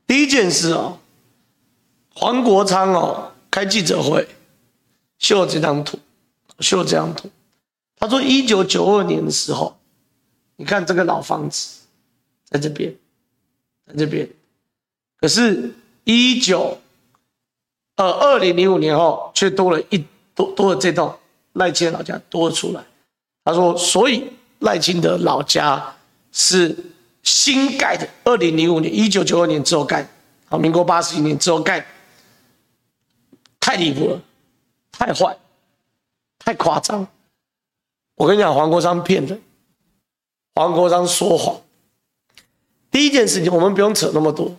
第一件事哦，黄国昌哦开记者会，秀这张图，秀这张图。他说，一九九二年的时候。你看这个老房子，在这边，在这边，可是，一九，呃，二零零五年后，却多了一多多了这栋赖清德老家多了出来。他说，所以赖清德老家是新盖的，二零零五年，一九九二年之后盖，好，民国八十一年之后盖，太离谱了，太坏，太夸张。我跟你讲，黄国昌骗人。黄国昌说谎。第一件事情，我们不用扯那么多。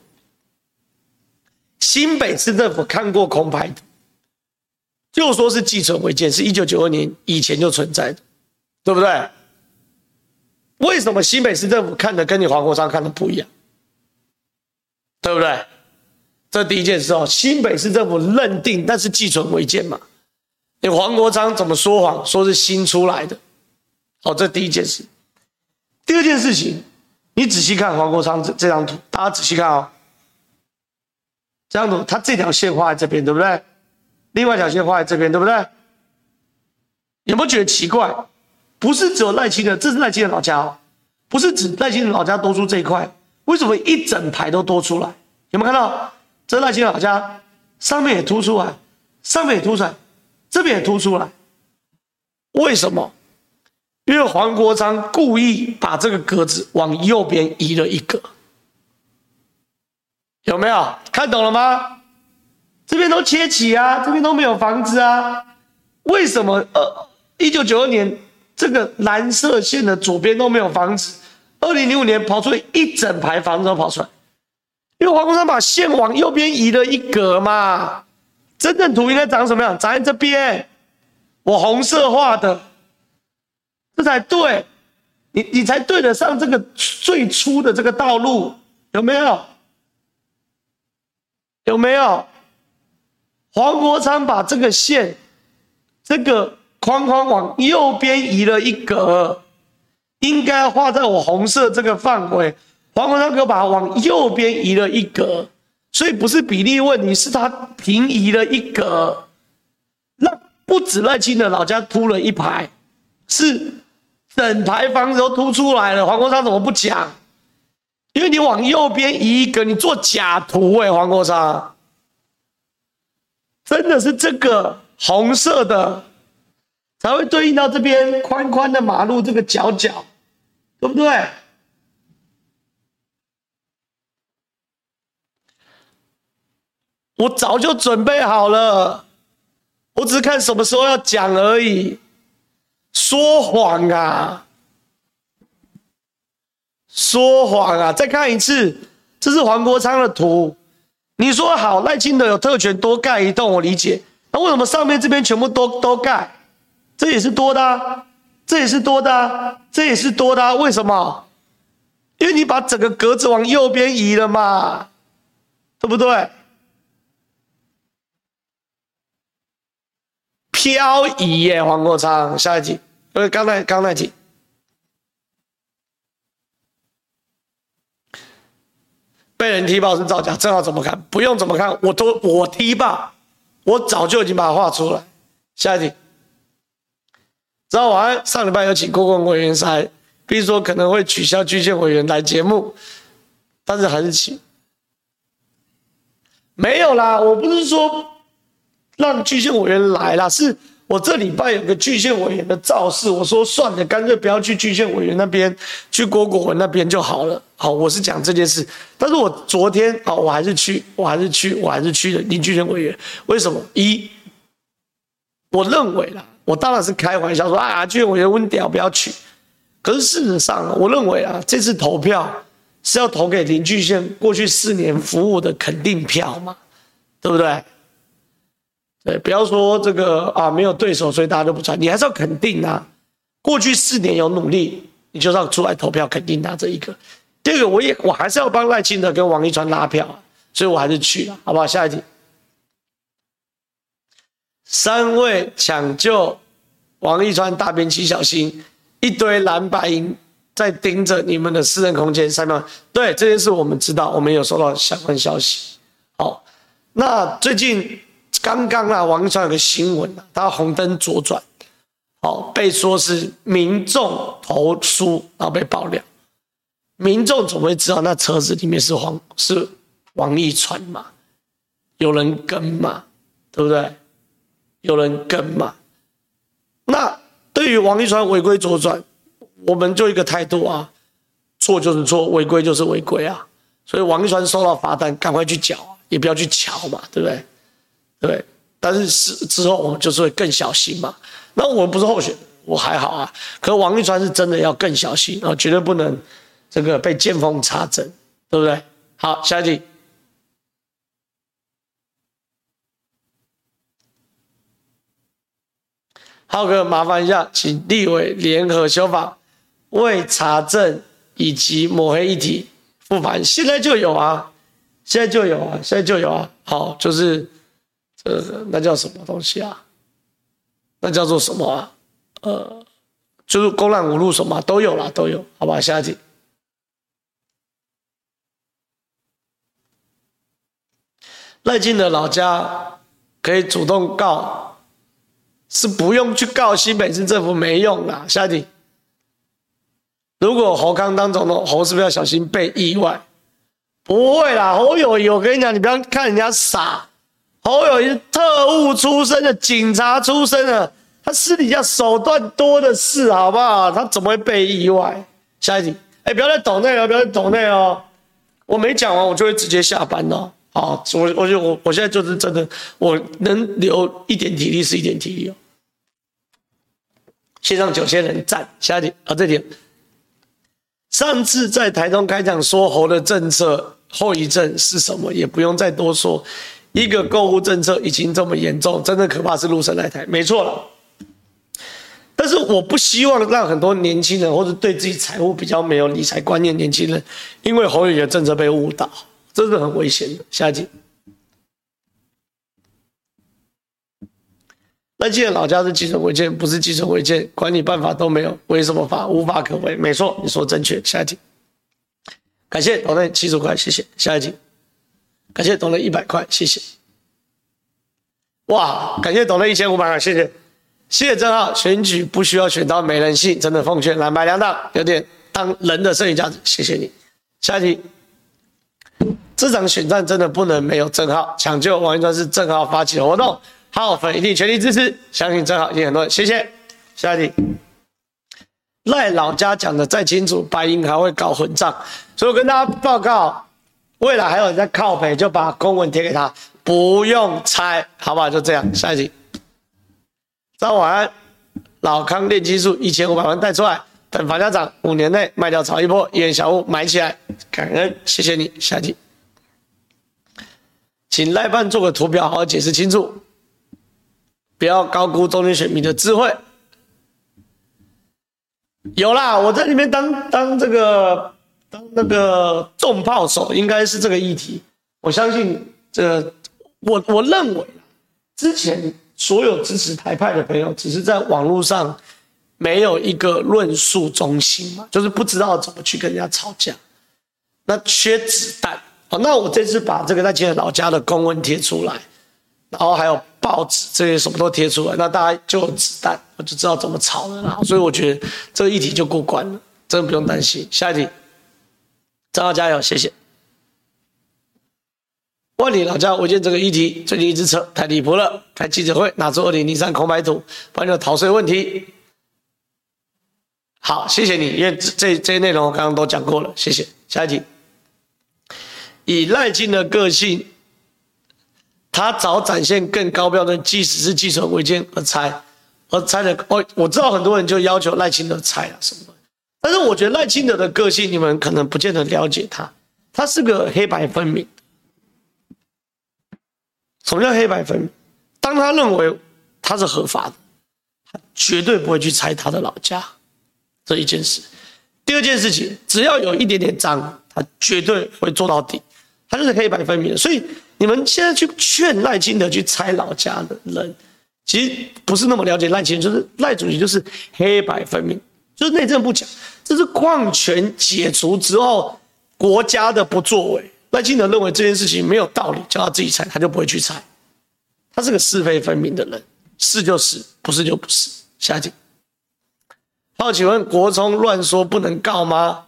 新北市政府看过空拍图，就说是寄存违建，是一九九二年以前就存在的，对不对？为什么新北市政府看的跟你黄国昌看的不一样？对不对？这第一件事哦，新北市政府认定那是寄存违建嘛？你黄国昌怎么说谎？说是新出来的。好，这第一件事。第二件事情，你仔细看黄国昌这这张图，大家仔细看哦。这张图，他这条线画在这边，对不对？另外一条线画在这边，对不对？有没有觉得奇怪？不是只有赖清德，这是赖清德老家哦，不是指赖清德老家多出这一块，为什么一整排都多出来？有没有看到？这赖清德老家上面也凸出来，上面也凸出来，这边也凸出来，为什么？因为黄国昌故意把这个格子往右边移了一格，有没有看懂了吗？这边都切齐啊，这边都没有房子啊，为什么？呃，一九九二年这个蓝色线的左边都没有房子，二零零五年跑出一整排房子都跑出来，因为黄国昌把线往右边移了一格嘛。真正图应该长什么样？长在这边，我红色画的。这才对，你你才对得上这个最初的这个道路，有没有？有没有？黄国昌把这个线，这个框框往右边移了一格，应该画在我红色这个范围。黄国昌给我把它往右边移了一格，所以不是比例问题，是他平移了一格。那不止赖清德老家凸了一排，是整排房子都凸出来了。黄国昌怎么不讲？因为你往右边移一格，你做假图哎，黄国昌，真的是这个红色的才会对应到这边宽宽的马路这个角角，对不对？我早就准备好了，我只是看什么时候要讲而已。说谎啊！说谎啊！再看一次，这是黄国昌的图。你说好，赖清德有特权多盖一栋，我理解。那为什么上面这边全部都都盖？这也是多的啊，这也是多的啊，这也是多的啊。为什么？因为你把整个格子往右边移了嘛，对不对？漂移耶，黄国昌，下一题，呃，刚才刚那题，被人踢爆是造假，正好怎么看？不用怎么看，我都我踢爆，我早就已经把它画出来。下一题，知道晚安，上礼拜有请郭文委员来，比如说可能会取消郡县委员来节目，但是还是请，没有啦，我不是说。让巨县委员来了，是我这礼拜有个巨县委员的造势，我说算了，干脆不要去巨县委员那边，去郭国文那边就好了。好，我是讲这件事，但是我昨天啊，我还是去，我还是去，我还是去的林郡县委员。为什么？一，我认为啦，我当然是开玩笑说啊，郡县委员温屌不要去。可是事实上，我认为啊，这次投票是要投给林郡县过去四年服务的肯定票嘛，对不对？对，不要说这个啊，没有对手，所以大家都不传。你还是要肯定啊，过去四年有努力，你就是要出来投票肯定他这一个。第二个，我也我还是要帮赖清德跟王一川拉票，所以我还是去了，好不好？下一题，三位抢救王一川大便器小心，一堆蓝白银在盯着你们的私人空间，三秒。对，这件事我们知道，我们有收到相关消息。好，那最近。刚刚啊，网上有个新闻，他红灯左转，哦，被说是民众投诉，然后被爆料。民众怎么会知道那车子里面是黄是王一川嘛？有人跟嘛？对不对？有人跟嘛？那对于王一川违规左转，我们就一个态度啊，错就是错，违规就是违规啊。所以王一川收到罚单，赶快去缴，也不要去瞧嘛，对不对？对，但是是之后我们就是会更小心嘛。那我们不是候选，我还好啊。可王立川是真的要更小心啊，绝对不能这个被见缝插针，对不对？好，下一题。浩哥，麻烦一下，请立委联合修法，为查证以及抹黑议题复盘。现在就有啊，现在就有啊，现在就有啊。好，就是。呃，那叫什么东西啊？那叫做什么啊？呃，就是公然侮辱什么都有啦，都有，好吧？下一题。赖清德老家可以主动告，是不用去告新北市政府，没用啦。下一题。如果侯康当总统，侯是不是要小心被意外？不会啦，侯友宜，我跟你讲，你不要看人家傻。侯友是特务出身的，警察出身的，他私底下手段多的是，好不好？他怎么会被意外？下一题，哎，不要再抖内了，不要再抖内哦！我没讲完，我就会直接下班了。好，我我就我我现在就是真的，我能留一点体力是一点体力哦。线上九千人赞，下一题啊，这题，上次在台中开讲说侯的政策后遗症是什么，也不用再多说。一个购物政策已经这么严重，真的可怕是陆生来台，没错了。但是我不希望让很多年轻人或者对自己财务比较没有理财观念年轻人，因为侯友的政策被误导，这是很危险的。下一集。那既然老家是基损违建，不是基损违建，管理办法都没有，为什么法无法可违？没错，你说正确。下一题，感谢斗内七十块，谢谢。下一题，感谢斗内一百块，谢谢。哇，感谢斗内一千五百块，谢谢。谢谢。正皓，选举不需要选到没人性，真的奉劝蓝白两党有点当人的剩余价值，谢。谢你。下一题，这场选战真的不能没有正皓，抢救王一川是正皓发起的活动。好，粉一定全力支持，相信正皓一定很多人，谢。谢。下一题，赖老家讲的再清楚，白银还会搞混账，所以我跟大家报告，未来还有人在靠北，就把公文贴给他，不用猜，好不好？就这样。下一题，早晚安，老康炼金术一千五百万带出来，等房价涨，五年内卖掉炒一波，一元小屋买起来，感恩，谢谢你。下一题，请赖办做个图表，好好解释清楚。不要高估中间选民的智慧。有啦，我在里面当当这个当那个重炮手，应该是这个议题。我相信这，我我认为，之前所有支持台派的朋友，只是在网络上没有一个论述中心嘛，就是不知道怎么去跟人家吵架，那缺子弹。好，那我这次把这个在清德老家的公文贴出来。然后还有报纸这些什么都贴出来，那大家就有子弹，我就知道怎么吵了。然后，所以我觉得这个议题就过关了，真的不用担心。下一题，正皓加油，谢谢。万里老家违建这个议题最近一直扯，太离谱了。开记者会拿出二零零三空白图，关于逃税问题。好，谢谢你，因为这这些内容我刚刚都讲过了，谢谢。下一题，以赖清的个性。他早展现更高标准，即使是基损违建而拆，而拆的哦，我知道很多人就要求赖清的拆啊什么，但是我觉得赖清德的个性，你们可能不见得了解他，他是个黑白分明。什么叫黑白分明？当他认为他是合法的，他绝对不会去拆他的老家，这一件事。第二件事情，只要有一点点脏，他绝对会做到底，他就是黑白分明，所以。你们现在去劝赖清德去拆老家的人，其实不是那么了解赖清德，就是赖主席就是黑白分明，就是内政不讲，这是矿权解除之后国家的不作为。赖清德认为这件事情没有道理，叫他自己拆，他就不会去拆。他是个是非分明的人，是就是，不是就不是。下一题，好，请问国聪乱说不能告吗？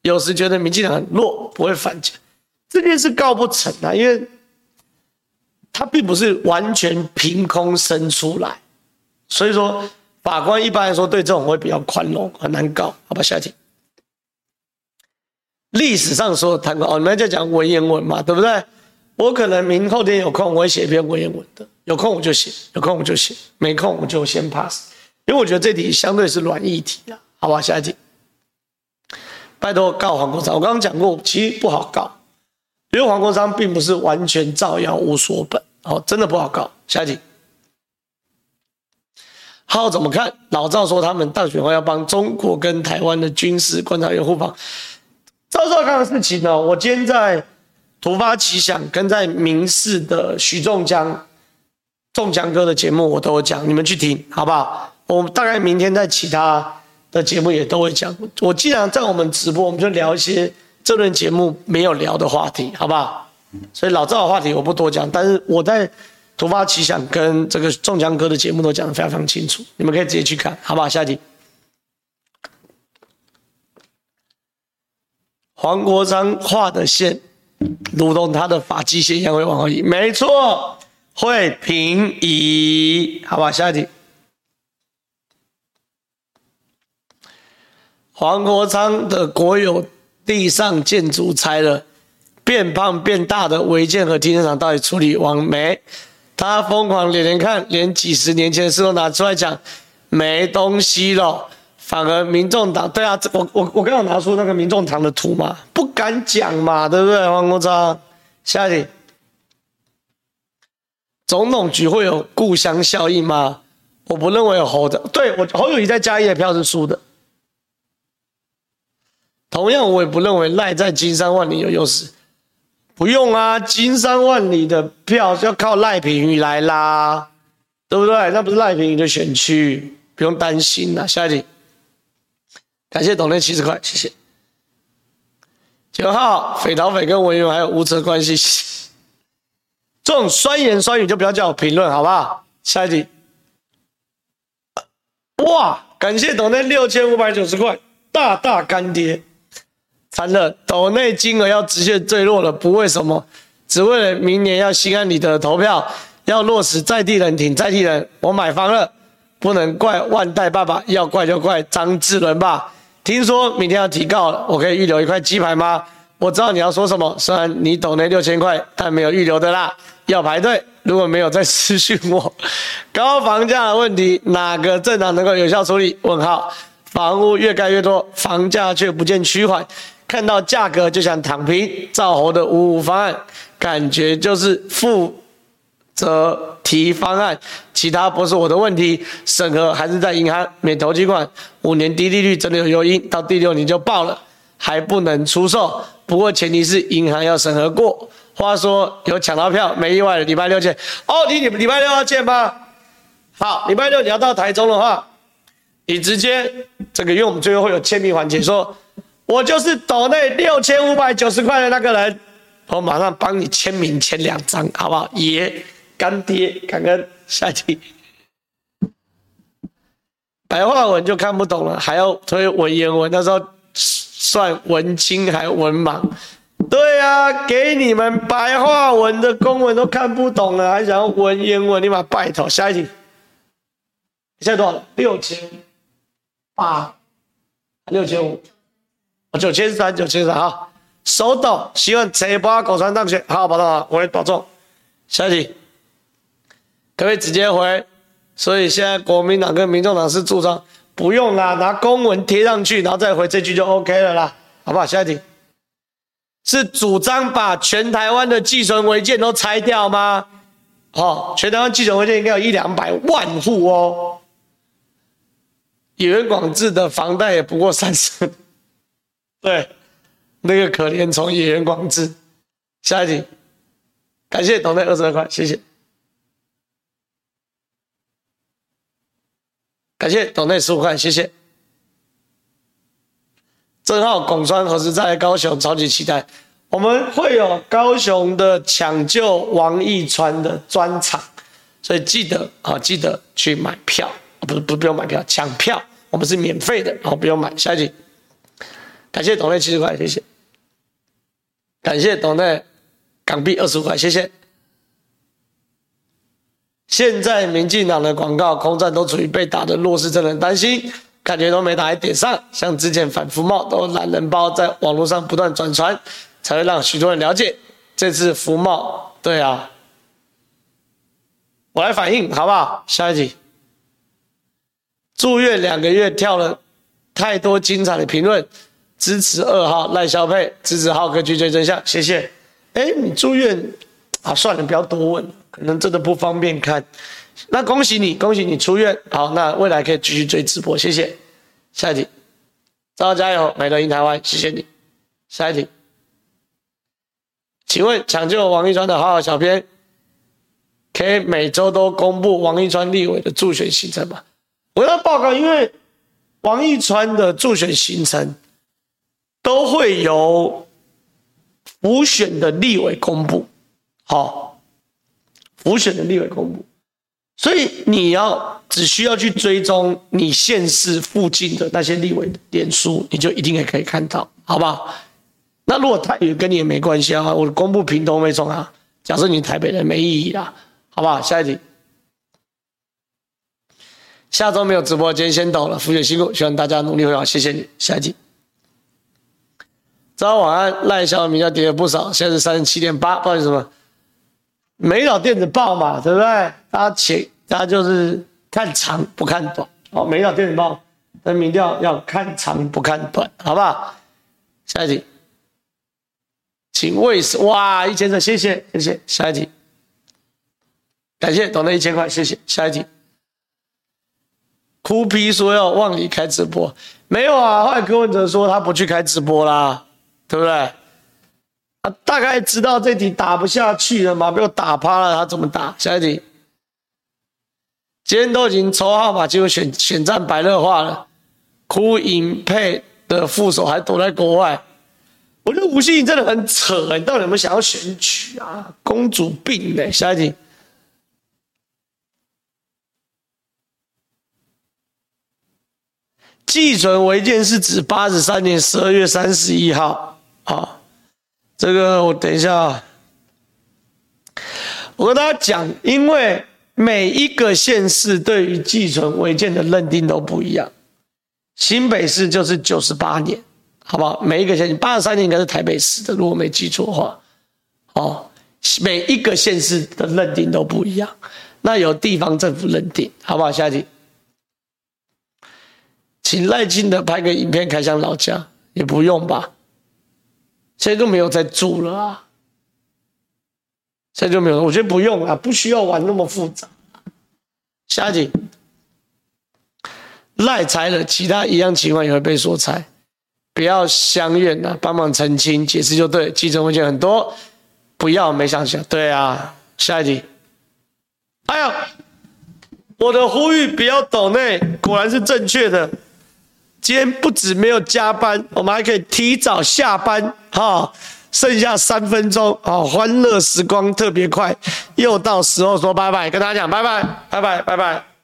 有时觉得民进党很弱，不会反击，这件事告不成啊，因为。他并不是完全凭空生出来，所以说法官一般来说对这种会比较宽容，很难告。好吧，下一题。历史上说谈过哦，你们在讲文言文嘛，对不对？我可能明后天有空，我会写一篇文言文的。有空我就写，有空我就写，没空我就先 pass，因为我觉得这题相对是软议题啊。好吧，下一题。拜托告黄国昌，我刚刚讲过，其实不好告。因为黄国昌并不是完全造谣无所本，哦，真的不好告。下一题，好怎么看？老赵说他们大选后要帮中国跟台湾的军事观察员互访。赵少康的事情呢？我今天在突发奇想跟在民视的许仲江、仲江哥的节目我都有讲，你们去听好不好？我大概明天在其他的节目也都会讲。我既然在我们直播，我们就聊一些。这轮节目没有聊的话题，好不好？所以老赵的话题我不多讲，但是我在突发奇想跟这个中江哥的节目都讲得非常非常清楚，你们可以直接去看，好不好？下一题，黄国昌画的线，如同他的发际线一样会往后移，没错，会平移，好不好？下一题，黄国昌的国有。地上建筑拆了，变胖变大的违建和停车场到底处理完没？他疯狂连连看，连几十年前的事都拿出来讲，没东西了。反而民众党，对啊，我我我刚刚拿出那个民众党的图嘛，不敢讲嘛，对不对？黄国昌，下一题，总统局会有故乡效应吗？我不认为侯的，对，我侯友谊在嘉义的票是输的。同样，我也不认为赖在金山万里有优势。不用啊，金山万里的票要靠赖品妤来拉，对不对？那不是赖品妤的选区，不用担心啊。下一题，感谢董内七十块，谢谢。九号，匪逃匪跟文员还有无责关系，(laughs) 这种酸言酸语就不要叫我评论，好不好？下一题。哇，感谢董内六千五百九十块，大大干爹，惨了，斗内金额要直线坠落了，不为什么，只为了明年要心安理得投票，要落实在地人挺在地人。我买房了，不能怪万代爸爸，要怪就怪张志伦吧。听说明天要提告了，我可以预留一块鸡排吗？我知道你要说什么，虽然你斗内六千块，但没有预留的啦，要排队。如果没有再私讯我，高房价的问题哪个政党能够有效处理？问号，房屋越盖越多，房价却不见趋缓，看到价格就想躺平。赵侯的五五方案，感觉就是负责提方案，其他不是我的问题。审核还是在银行免投机款，五年低利率真的有诱因，到第六年就爆了，还不能出售。不过前提是银行要审核过。话说有抢到票，没意外的礼拜六见。哦，你礼拜六要见吗？好，礼拜六你要到台中的话，你直接这个，因为我们最后会有签名环节，说我就是斗内六千五百九十块的那个人，我马上帮你签名签两张，好不好？爷、干爹，感恩。下一题，白话文就看不懂了，还要推文言文，那时候算文青还文盲。对啊，给你们白话文的公文都看不懂了，还想要文言文？你妈拜托，下一题，现在多少？六千八，六千五，九千三，九千三啊！手抖，希望这波狗川当选，好好保重啊！我也保重。下一题，可不可以直接回？所以现在国民党跟民众党是主张不用啦，拿公文贴上去，然后再回这句就 OK 了啦，好不好？下一题。是主张把全台湾的寄存违建都拆掉吗？哦，全台湾寄存违建应该有一两百万户哦。野原广志的房贷也不过三十，对，那个可怜虫野原广志。下一题，感谢董内二十二块，谢谢。感谢董内十五块，谢谢。正好拱川何时在高雄？超级期待！我们会有高雄的抢救王义川的专场，所以记得啊，记得去买票，不是不不用买票，抢票，我们是免费的，好，不用买。下一集，感谢董内七十块，谢谢。感谢董内港币二十五块，谢谢。现在民进党的广告空战都处于被打的弱势，真的担心。感觉都没打在点上，像之前反服贸都懒人包在网络上不断转传，才会让许多人了解。这次服贸，对啊，我来反应好不好？下一题，住院两个月跳了太多精彩的评论，支持二号赖萧佩，支持浩哥去追真相，谢谢。哎，你住院啊？算了，不要多问，可能真的不方便看。那恭喜你，恭喜你出院。好，那未来可以继续追直播，谢谢。下一题，早加油，美乐赢台湾，谢谢你。下一题，请问抢救王一川的好好小编，可以每周都公布王一川立委的助选行程吗？我要报告，因为王一川的助选行程都会由辅选的立委公布，好，辅选的立委公布。所以你要只需要去追踪你县市附近的那些立委的脸书，你就一定也可以看到，好不好？那如果他也跟你也没关系啊，我公布屏东没中啊。假设你台北人没意义啦，好不好？下一题，下周没有直播，间先到了，福姐辛苦，希望大家努力会好，谢谢你。下一题，早晚安，赖小民调跌了不少，现在是三十七点八，不好意思什么？美岛电子报嘛，对不对？大家请，大家就是看长不看短。哦，美岛电子报的民调要看长不看短，好不好？下一题，请为什哇，一千的，谢谢，谢谢。下一题，感谢，懂了一千块，谢谢。下一题，哭皮说要忘你开直播，没有啊。后来柯文哲说他不去开直播啦，对不对？啊，大概知道这题打不下去了嘛，被我打趴了，他怎么打？下一题，今天都已经抽号码，结果选选战白热化了，哭影配的副手还躲在国外。我觉得吴欣真的很扯，你到底有没有想要选举啊？公主病呢？下一题，寄存违建是指八十三年十二月三十一号啊。这个我等一下，我跟大家讲，因为每一个县市对于寄存违建的认定都不一样，新北市就是九十八年。好不好？每一个县，八十三年应该是台北市的，如果没记错的话。哦，每一个县市的认定都不一样，那由地方政府认定，好不好？下一题，请赖清德拍个影片开箱老家，也不用吧？现在就没有在住了啊，现在就没有，我觉得不用啊，不需要玩那么复杂。下一题，赖财了，其他一样情况也会被说财。不要相怨呐，帮忙澄清解释就对。寄存违建很多，不要没想想。对啊，下一题。哎呀，我的呼吁不要抖内，果然是正确的。今天不止没有加班，我们还可以提早下班哈，剩下三分钟啊，欢乐时光特别快，又到时候说拜拜，跟大家讲拜拜，拜拜，拜拜。